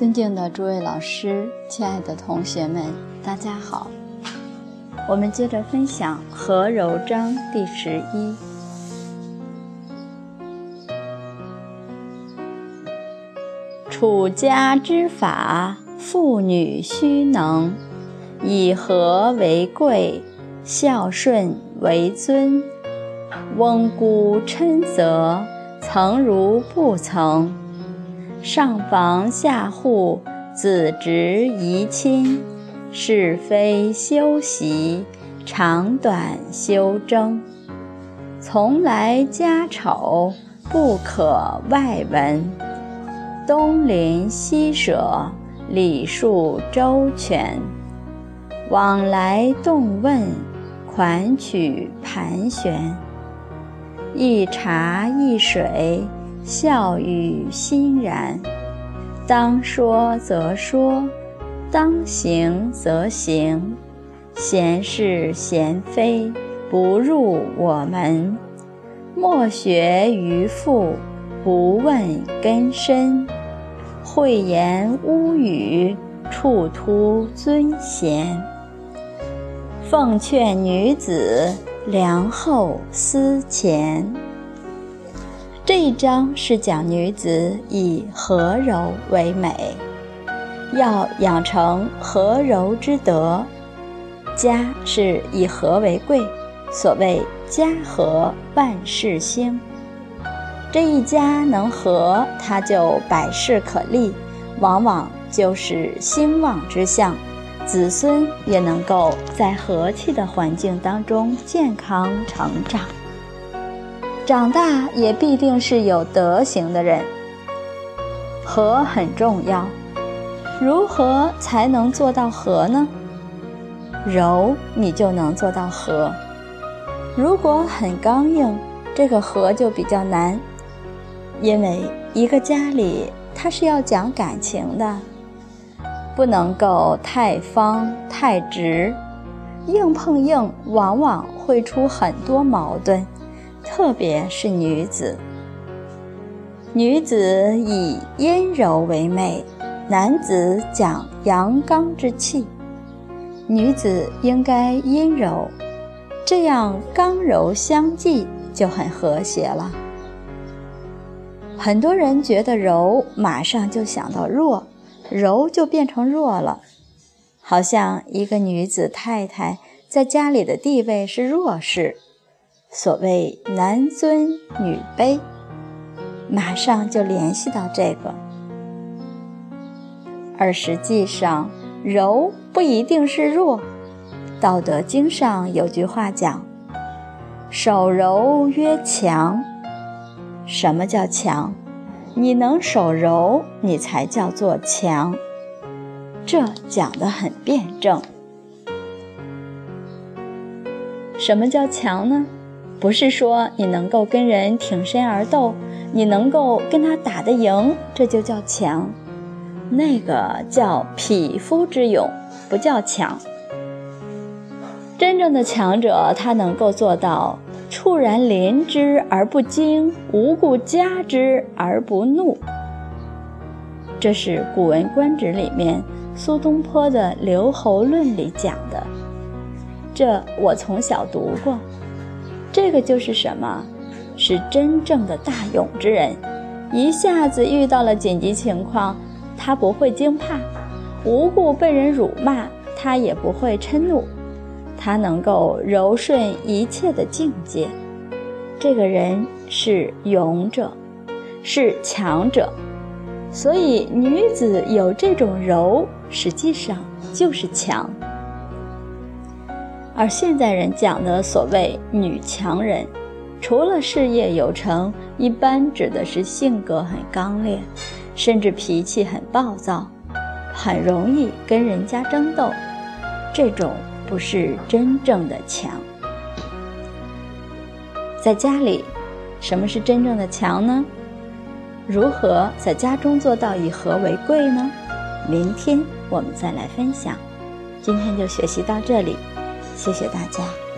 尊敬的诸位老师，亲爱的同学们，大家好。我们接着分享《和柔章》第十一。处家之法，妇女须能以和为贵，孝顺为尊。翁姑嗔责，曾如不曾。上房下户，子侄姨亲，是非修习，长短修争。从来家丑，不可外闻。东邻西舍，礼数周全；往来动问，款曲盘旋。一茶一水，笑语欣然。当说则说，当行则行。闲是闲非，不入我门。莫学于父，不问根深。讳言污语，处突尊贤。奉劝女子，良后思前。这一章是讲女子以和柔为美，要养成和柔之德。家是以和为贵，所谓家和万事兴。这一家能和，他就百事可立，往往就是兴旺之象，子孙也能够在和气的环境当中健康成长，长大也必定是有德行的人。和很重要，如何才能做到和呢？柔，你就能做到和。如果很刚硬，这个和就比较难。因为一个家里，它是要讲感情的，不能够太方太直，硬碰硬往往会出很多矛盾，特别是女子。女子以阴柔为美，男子讲阳刚之气，女子应该阴柔，这样刚柔相济就很和谐了。很多人觉得柔，马上就想到弱，柔就变成弱了，好像一个女子太太在家里的地位是弱势，所谓男尊女卑，马上就联系到这个。而实际上，柔不一定是弱，《道德经》上有句话讲：“手柔曰强。”什么叫强？你能手柔，你才叫做强。这讲得很辩证。什么叫强呢？不是说你能够跟人挺身而斗，你能够跟他打得赢，这就叫强。那个叫匹夫之勇，不叫强。真正的强者，他能够做到。触然临之而不惊，无故加之而不怒。这是《古文观止》里面苏东坡的《留侯论》里讲的。这我从小读过。这个就是什么？是真正的大勇之人。一下子遇到了紧急情况，他不会惊怕；无故被人辱骂，他也不会嗔怒。他能够柔顺一切的境界，这个人是勇者，是强者，所以女子有这种柔，实际上就是强。而现在人讲的所谓女强人，除了事业有成，一般指的是性格很刚烈，甚至脾气很暴躁，很容易跟人家争斗，这种。不是真正的强，在家里，什么是真正的强呢？如何在家中做到以和为贵呢？明天我们再来分享。今天就学习到这里，谢谢大家。